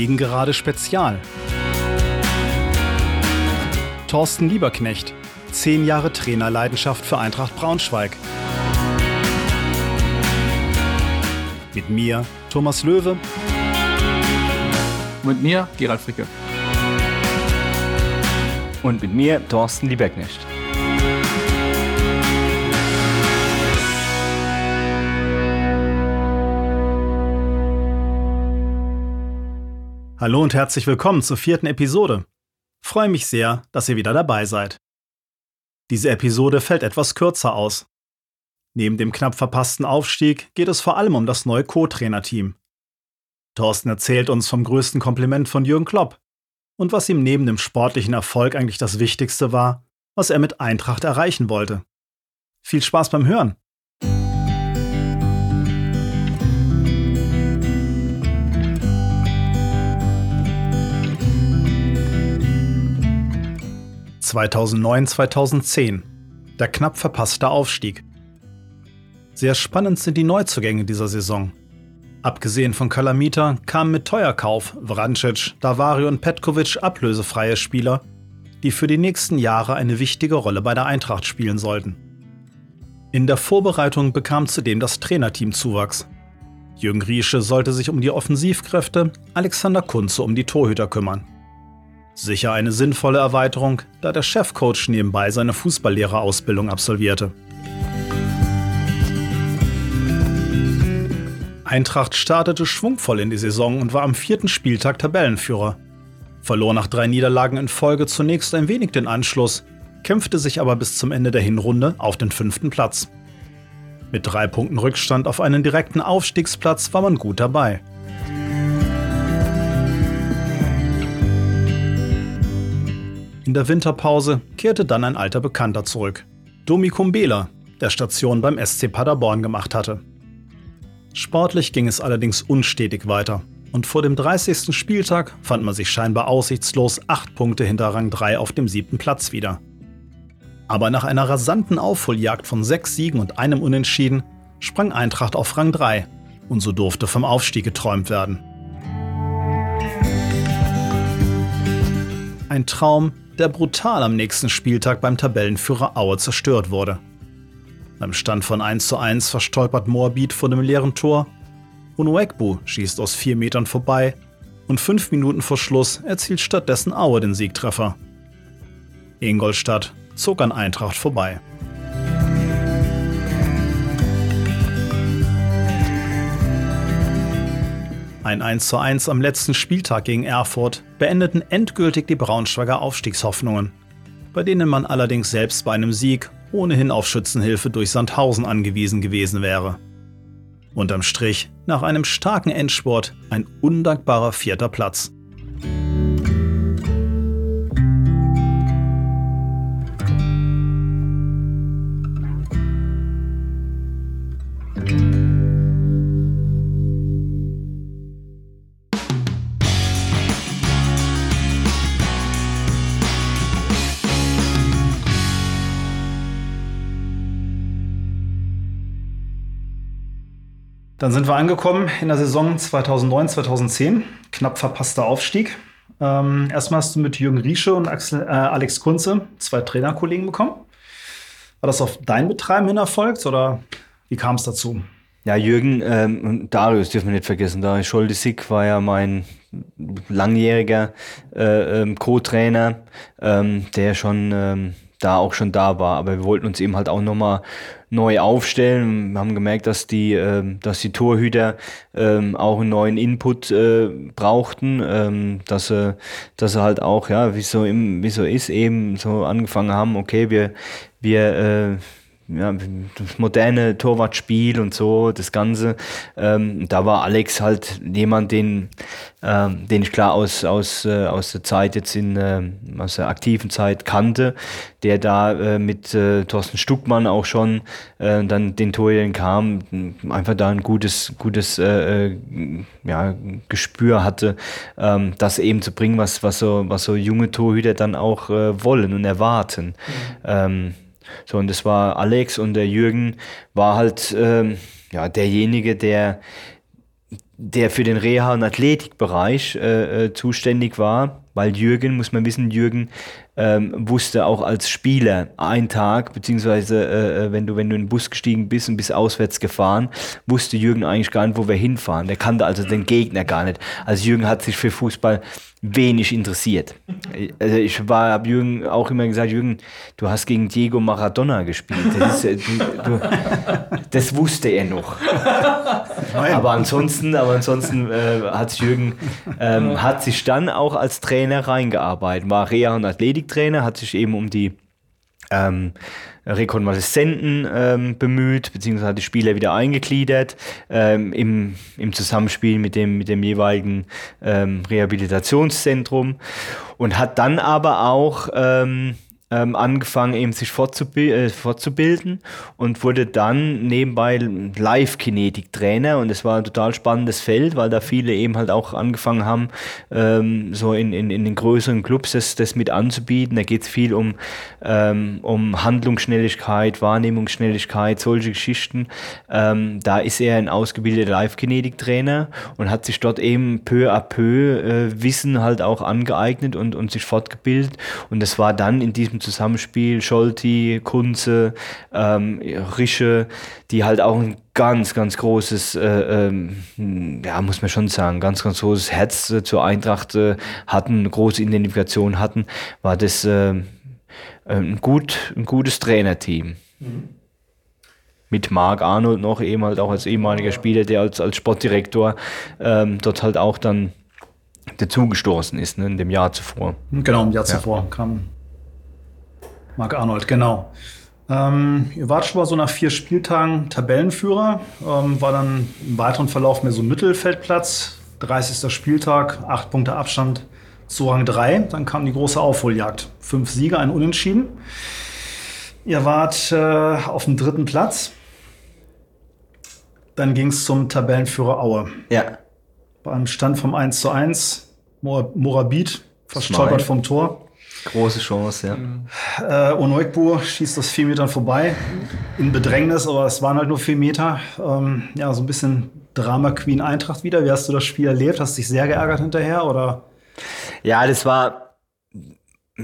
Gegengerade Spezial. Thorsten Lieberknecht, zehn Jahre Trainerleidenschaft für Eintracht Braunschweig. Mit mir, Thomas Löwe. Mit mir, Gerald Fricke. Und mit mir, Thorsten Lieberknecht. Hallo und herzlich willkommen zur vierten Episode. Freue mich sehr, dass ihr wieder dabei seid. Diese Episode fällt etwas kürzer aus. Neben dem knapp verpassten Aufstieg geht es vor allem um das neue Co-Trainerteam. Thorsten erzählt uns vom größten Kompliment von Jürgen Klopp und was ihm neben dem sportlichen Erfolg eigentlich das Wichtigste war, was er mit Eintracht erreichen wollte. Viel Spaß beim Hören! 2009-2010. Der knapp verpasste Aufstieg. Sehr spannend sind die Neuzugänge dieser Saison. Abgesehen von Kalamita kamen mit Teuerkauf Vrancic, Davari und Petkovic ablösefreie Spieler, die für die nächsten Jahre eine wichtige Rolle bei der Eintracht spielen sollten. In der Vorbereitung bekam zudem das Trainerteam Zuwachs. Jürgen Riesche sollte sich um die Offensivkräfte, Alexander Kunze um die Torhüter kümmern. Sicher eine sinnvolle Erweiterung, da der Chefcoach nebenbei seine Fußballlehrerausbildung absolvierte. Eintracht startete schwungvoll in die Saison und war am vierten Spieltag Tabellenführer. Verlor nach drei Niederlagen in Folge zunächst ein wenig den Anschluss, kämpfte sich aber bis zum Ende der Hinrunde auf den fünften Platz. Mit drei Punkten Rückstand auf einen direkten Aufstiegsplatz war man gut dabei. In der Winterpause kehrte dann ein alter Bekannter zurück. Domi Kumbela, der Station beim SC Paderborn gemacht hatte. Sportlich ging es allerdings unstetig weiter. Und vor dem 30. Spieltag fand man sich scheinbar aussichtslos acht Punkte hinter Rang 3 auf dem siebten Platz wieder. Aber nach einer rasanten Aufholjagd von sechs Siegen und einem Unentschieden sprang Eintracht auf Rang 3 und so durfte vom Aufstieg geträumt werden. Ein Traum, der brutal am nächsten Spieltag beim Tabellenführer Aue zerstört wurde. Beim Stand von 1 zu 1 verstolpert Moabit vor dem leeren Tor. Unuekbu schießt aus vier Metern vorbei und fünf Minuten vor Schluss erzielt stattdessen Aue den Siegtreffer. Ingolstadt zog an Eintracht vorbei. Ein 1:1 am letzten Spieltag gegen Erfurt beendeten endgültig die Braunschweiger Aufstiegshoffnungen, bei denen man allerdings selbst bei einem Sieg ohnehin auf Schützenhilfe durch Sandhausen angewiesen gewesen wäre. Unterm Strich, nach einem starken Endsport, ein undankbarer vierter Platz. Dann sind wir angekommen in der Saison 2009, 2010. Knapp verpasster Aufstieg. Ähm, erstmal hast du mit Jürgen Riesche und Axel, äh, Alex Kunze zwei Trainerkollegen bekommen. War das auf dein Betreiben hin erfolgt oder wie kam es dazu? Ja, Jürgen ähm, und Darius dürfen wir nicht vergessen. Darius Scholdesig war ja mein langjähriger äh, ähm, Co-Trainer, ähm, der schon ähm, da auch schon da war. Aber wir wollten uns eben halt auch nochmal neu aufstellen. Wir haben gemerkt, dass die, äh, dass die Torhüter ähm, auch einen neuen Input äh, brauchten, ähm, dass sie, dass sie halt auch, ja, wie so im, wie so ist, eben so angefangen haben, okay, wir, wir äh, ja, das moderne Torwartspiel und so, das Ganze. Ähm, da war Alex halt jemand, den, ähm, den ich klar aus, aus, äh, aus der Zeit jetzt in, äh, aus der aktiven Zeit kannte, der da äh, mit äh, Thorsten Stuckmann auch schon äh, dann den Torhütern kam, einfach da ein gutes, gutes äh, äh, ja, Gespür hatte, ähm, das eben zu bringen, was, was, so, was so junge Torhüter dann auch äh, wollen und erwarten. Mhm. Ähm, so, und das war Alex und der Jürgen war halt ähm, ja, derjenige, der der für den Reha- und Athletikbereich äh, äh, zuständig war, weil Jürgen, muss man wissen, Jürgen ähm, wusste auch als Spieler ein Tag, beziehungsweise äh, äh, wenn, du, wenn du in den Bus gestiegen bist und bist auswärts gefahren, wusste Jürgen eigentlich gar nicht, wo wir hinfahren. Der kannte also den Gegner gar nicht. Also Jürgen hat sich für Fußball wenig interessiert. Also ich war, habe Jürgen auch immer gesagt, Jürgen, du hast gegen Diego Maradona gespielt. Das, ist, du, du, das wusste er noch. Aber ansonsten, aber ansonsten äh, hat Jürgen ähm, hat sich dann auch als Trainer reingearbeitet, war Reha- und Athletiktrainer, hat sich eben um die ähm, Rekonvaleszenten ähm, bemüht, beziehungsweise hat die Spieler wieder eingegliedert ähm, im, im Zusammenspiel mit dem, mit dem jeweiligen ähm, Rehabilitationszentrum und hat dann aber auch ähm, ähm, angefangen, eben sich äh, fortzubilden und wurde dann nebenbei Live-Kinetik-Trainer und es war ein total spannendes Feld, weil da viele eben halt auch angefangen haben, ähm, so in, in, in den größeren Clubs das, das mit anzubieten. Da geht es viel um, ähm, um Handlungsschnelligkeit, Wahrnehmungsschnelligkeit, solche Geschichten. Ähm, da ist er ein ausgebildeter Live-Kinetik-Trainer und hat sich dort eben peu à peu äh, Wissen halt auch angeeignet und, und sich fortgebildet und das war dann in diesem Zusammenspiel, Scholti, Kunze, ähm, Rische, die halt auch ein ganz, ganz großes, äh, ähm, ja, muss man schon sagen, ganz, ganz großes Herz äh, zur Eintracht äh, hatten, eine große Identifikation hatten, war das äh, ein, gut, ein gutes Trainerteam. Mhm. Mit Marc Arnold noch, eben halt auch als ehemaliger Spieler, der als, als Sportdirektor ähm, dort halt auch dann dazugestoßen ist, ne, in dem Jahr zuvor. Genau, im Jahr ja. zuvor kam Marc Arnold, genau. Ähm, ihr wart schon mal so nach vier Spieltagen Tabellenführer, ähm, war dann im weiteren Verlauf mehr so Mittelfeldplatz, 30. Spieltag, acht Punkte Abstand zu Rang 3. Dann kam die große Aufholjagd. Fünf Siege, ein Unentschieden. Ihr wart äh, auf dem dritten Platz. Dann ging es zum Tabellenführer Aue. Ja. Beim Stand vom 1 zu 1, Morabit, fast stolpert vom Tor. Große Chance, ja. Äh, Onoikbu schießt das vier Metern vorbei. In Bedrängnis, aber es waren halt nur vier Meter. Ähm, ja, so ein bisschen Drama Queen Eintracht wieder. Wie hast du das Spiel erlebt? Hast du dich sehr geärgert hinterher oder? Ja, das war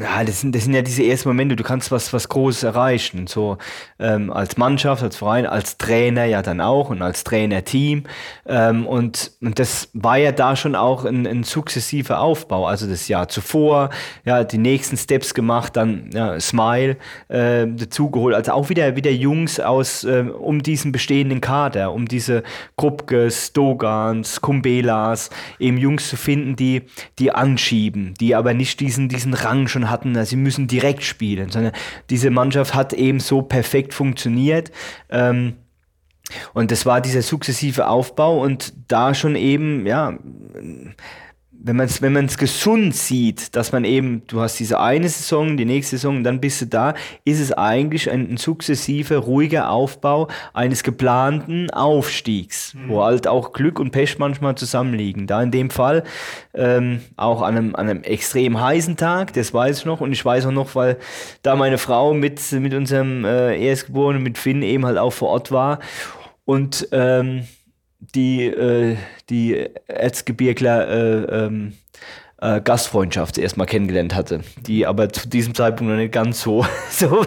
ja, das sind, das sind ja diese ersten Momente, du kannst was, was Großes erreichen. So ähm, als Mannschaft, als Verein, als Trainer ja dann auch und als Trainerteam. Ähm, und, und das war ja da schon auch ein, ein sukzessiver Aufbau. Also das Jahr zuvor, ja, die nächsten Steps gemacht, dann ja, Smile äh, dazugeholt. Also auch wieder, wieder Jungs aus äh, um diesen bestehenden Kader, um diese Krupkes, Dogans, Kumbelas, eben Jungs zu finden, die, die anschieben, die aber nicht diesen, diesen Rang schon hatten, sie müssen direkt spielen, sondern diese Mannschaft hat eben so perfekt funktioniert. Ähm, und das war dieser sukzessive Aufbau und da schon eben, ja, wenn man es wenn man's gesund sieht, dass man eben, du hast diese eine Saison, die nächste Saison, dann bist du da, ist es eigentlich ein, ein sukzessiver, ruhiger Aufbau eines geplanten Aufstiegs, mhm. wo halt auch Glück und Pech manchmal zusammenliegen. Da in dem Fall ähm, auch an einem, an einem extrem heißen Tag, das weiß ich noch und ich weiß auch noch, weil da meine Frau mit, mit unserem äh, Erstgeborenen, mit Finn eben halt auch vor Ort war und ähm, die, äh, die Erzgebirgler äh, ähm, äh, Gastfreundschaft erstmal kennengelernt hatte, die aber zu diesem Zeitpunkt noch nicht ganz so, so,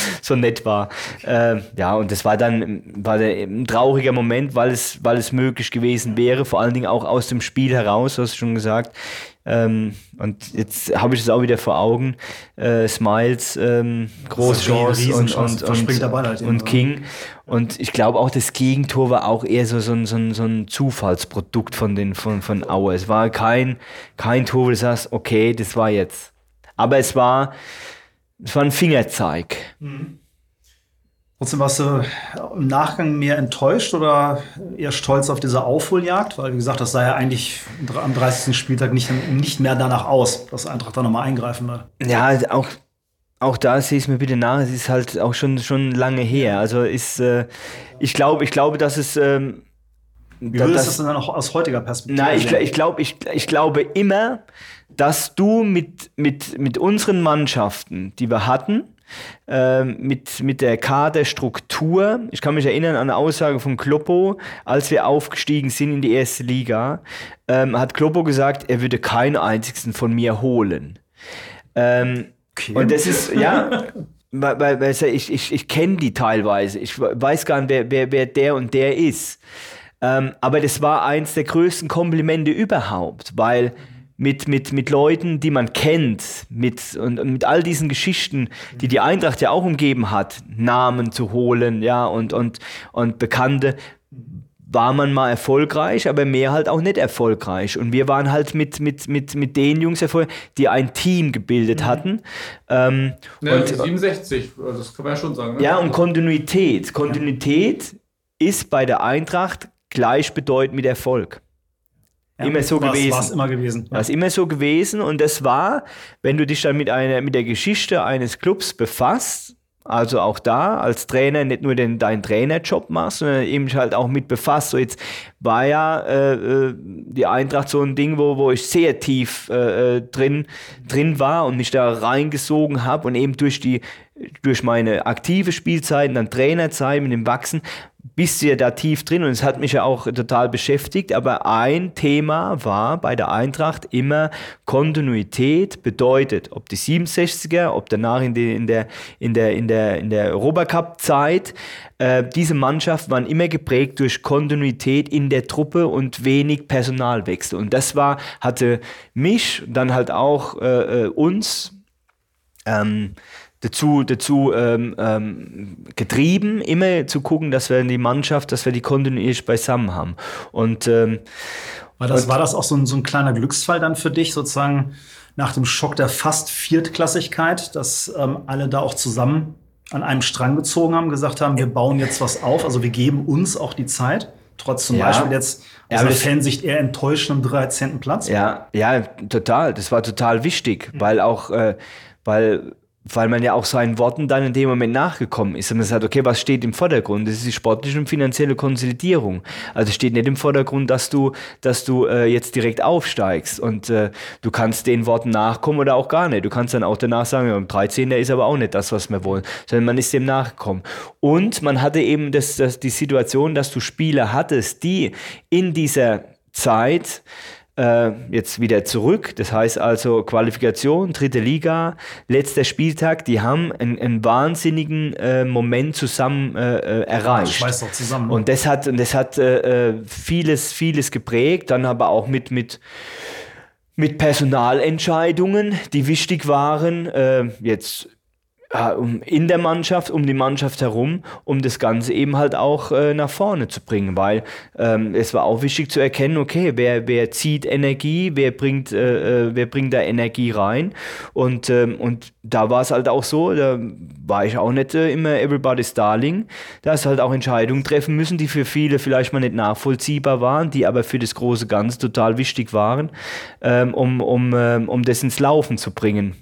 so nett war. Äh, ja, und das war dann war der, ein trauriger Moment, weil es, weil es möglich gewesen wäre, vor allen Dingen auch aus dem Spiel heraus, hast du schon gesagt. Ähm, und jetzt habe ich es auch wieder vor Augen. Äh, Smiles, ähm, große Chance und, und, und, halt und King. Und ich glaube auch, das Gegentor war auch eher so, so, so, so ein Zufallsprodukt von, den, von, von Aue. Es war kein, kein Tor, wo du sagst, okay, das war jetzt. Aber es war, es war ein Fingerzeig. Mhm. Trotzdem warst du im Nachgang mehr enttäuscht oder eher stolz auf diese Aufholjagd? Weil, wie gesagt, das sah ja eigentlich am 30. Spieltag nicht, nicht mehr danach aus, dass Eintracht da nochmal eingreifen wird. Ja, auch, auch da sehe ich es mir bitte nach. Es ist halt auch schon, schon lange her. Also ist, äh, ich glaube, ich glaube, dass es. Ähm, wie würdest du das dann auch aus heutiger Perspektive Nein, ich, ich, glaub, ich, ich glaube immer, dass du mit, mit, mit unseren Mannschaften, die wir hatten, ähm, mit, mit der Kaderstruktur. Ich kann mich erinnern an eine Aussage von Kloppo, als wir aufgestiegen sind in die erste Liga, ähm, hat Kloppo gesagt, er würde keinen einzigen von mir holen. Ähm, okay. Und das ist, ja, weil, weil ich, ich, ich kenne die teilweise. Ich weiß gar nicht, wer, wer, wer der und der ist. Ähm, aber das war eins der größten Komplimente überhaupt, weil mit, mit, mit Leuten, die man kennt, mit, und, und, mit all diesen Geschichten, die die Eintracht ja auch umgeben hat, Namen zu holen, ja, und, und, und Bekannte, war man mal erfolgreich, aber mehr halt auch nicht erfolgreich. Und wir waren halt mit, mit, mit, mit den Jungs erfolgreich, die ein Team gebildet mhm. hatten. Ähm, ja, und, 67, das kann man ja schon sagen. Ne? Ja, und Kontinuität. Kontinuität ist bei der Eintracht gleichbedeutend mit Erfolg. Ja, immer so war's, gewesen. War es immer gewesen. Ja. War es immer so gewesen und das war, wenn du dich dann mit, einer, mit der Geschichte eines Clubs befasst, also auch da als Trainer nicht nur den, deinen Trainerjob machst, sondern eben halt auch mit befasst. So jetzt war ja äh, äh, die Eintracht so ein Ding, wo, wo ich sehr tief äh, äh drin, drin war und mich da reingesogen habe und eben durch die durch meine aktive Spielzeit, dann Trainerzeit mit dem Wachsen bist du ja da tief drin und es hat mich ja auch total beschäftigt, aber ein Thema war bei der Eintracht immer Kontinuität bedeutet, ob die 67er, ob danach in, die, in der, in der, in der, in der Europacup-Zeit, äh, diese Mannschaft waren immer geprägt durch Kontinuität in der Truppe und wenig Personalwechsel. Und das war, hatte mich, dann halt auch äh, äh uns, ähm, dazu, dazu ähm, ähm, getrieben, immer zu gucken, dass wir die Mannschaft, dass wir die kontinuierlich beisammen haben. Und ähm, war das, und, war das auch so ein, so ein kleiner Glücksfall dann für dich, sozusagen nach dem Schock der fast Viertklassigkeit, dass ähm, alle da auch zusammen an einem Strang gezogen haben, gesagt haben, wir bauen jetzt was auf, also wir geben uns auch die Zeit, trotz zum ja. Beispiel jetzt aus ja, der Fansicht eher enttäuschendem 13. Platz? Ja, ja, total. Das war total wichtig, mhm. weil auch, äh, weil weil man ja auch seinen Worten dann in dem Moment nachgekommen ist und man sagt, okay, was steht im Vordergrund? Das ist die sportliche und finanzielle Konsolidierung. Also steht nicht im Vordergrund, dass du, dass du äh, jetzt direkt aufsteigst und äh, du kannst den Worten nachkommen oder auch gar nicht. Du kannst dann auch danach sagen, ja, 13. ist aber auch nicht das, was wir wollen, sondern man ist dem nachgekommen. Und man hatte eben das, das, die Situation, dass du Spieler hattest, die in dieser Zeit äh, jetzt wieder zurück. Das heißt also Qualifikation, dritte Liga, letzter Spieltag. Die haben einen, einen wahnsinnigen äh, Moment zusammen äh, äh erreicht. Ja, doch zusammen. Und das hat, und das hat äh, vieles, vieles geprägt. Dann aber auch mit, mit mit Personalentscheidungen, die wichtig waren. Äh, jetzt in der Mannschaft, um die Mannschaft herum, um das Ganze eben halt auch äh, nach vorne zu bringen, weil ähm, es war auch wichtig zu erkennen, okay, wer, wer zieht Energie, wer bringt, äh, äh wer bringt da Energie rein und, ähm, und da war es halt auch so, da war ich auch nicht äh, immer everybody's darling, da ist halt auch Entscheidungen treffen müssen, die für viele vielleicht mal nicht nachvollziehbar waren, die aber für das große Ganze total wichtig waren, ähm, um, um, ähm, um das ins Laufen zu bringen.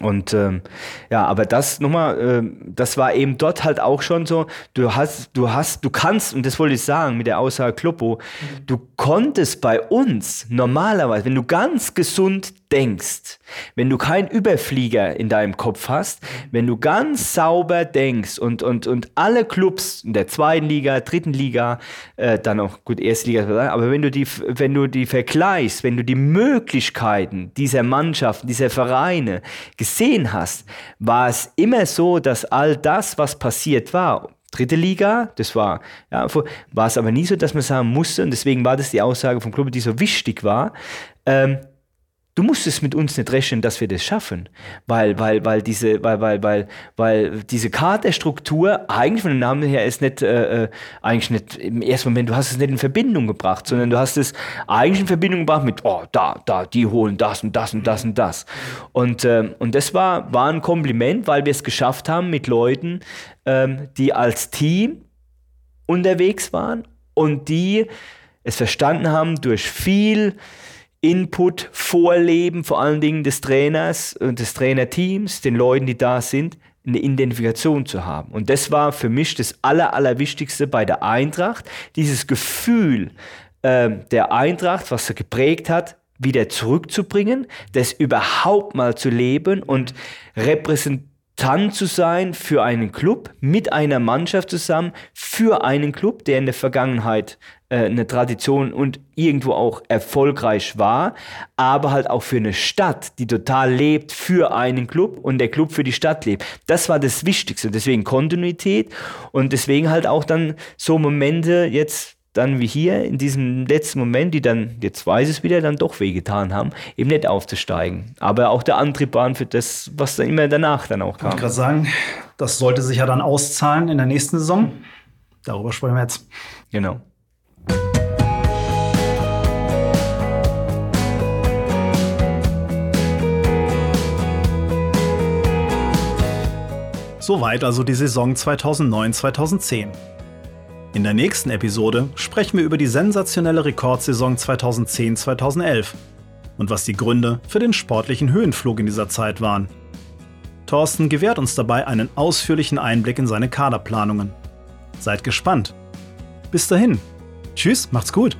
Und ähm, ja, aber das nochmal, äh, das war eben dort halt auch schon so, du hast, du hast, du kannst, und das wollte ich sagen mit der Aussage Kloppo, mhm. du konntest bei uns normalerweise, wenn du ganz gesund denkst, wenn du keinen Überflieger in deinem Kopf hast, wenn du ganz sauber denkst und, und, und alle Clubs in der zweiten Liga, dritten Liga, äh, dann auch gut, erste Liga, aber wenn du die, wenn du die vergleichst, wenn du die Möglichkeiten dieser Mannschaften, dieser Vereine gesehen hast, war es immer so, dass all das, was passiert war, dritte Liga, das war, ja, war es aber nie so, dass man sagen musste, und deswegen war das die Aussage vom Club, die so wichtig war, ähm, du musstest mit uns nicht rechnen, dass wir das schaffen, weil, weil, weil diese, weil, weil, weil, weil diese Kaderstruktur eigentlich von dem Namen her ist nicht, äh, äh, eigentlich nicht im ersten Moment, du hast es nicht in Verbindung gebracht, sondern du hast es eigentlich in Verbindung gebracht mit, oh, da, da, die holen das und das und das und das. Und, äh, und das war, war ein Kompliment, weil wir es geschafft haben mit Leuten, ähm, die als Team unterwegs waren und die es verstanden haben durch viel Input, Vorleben, vor allen Dingen des Trainers und des Trainerteams, den Leuten, die da sind, eine Identifikation zu haben. Und das war für mich das Aller, Allerwichtigste bei der Eintracht, dieses Gefühl äh, der Eintracht, was er geprägt hat, wieder zurückzubringen, das überhaupt mal zu leben und repräsent dran zu sein für einen Club, mit einer Mannschaft zusammen, für einen Club, der in der Vergangenheit äh, eine Tradition und irgendwo auch erfolgreich war, aber halt auch für eine Stadt, die total lebt für einen Club und der Club für die Stadt lebt. Das war das Wichtigste. Deswegen Kontinuität und deswegen halt auch dann so Momente jetzt dann wie hier in diesem letzten Moment, die dann, jetzt weiß es wieder, dann doch wehgetan haben, eben nicht aufzusteigen. Aber auch der Antrieb waren für das, was dann immer danach dann auch kam. Ich gerade sagen, das sollte sich ja dann auszahlen in der nächsten Saison. Darüber sprechen wir jetzt. Genau. Soweit also die Saison 2009-2010. In der nächsten Episode sprechen wir über die sensationelle Rekordsaison 2010-2011 und was die Gründe für den sportlichen Höhenflug in dieser Zeit waren. Thorsten gewährt uns dabei einen ausführlichen Einblick in seine Kaderplanungen. Seid gespannt. Bis dahin. Tschüss, macht's gut.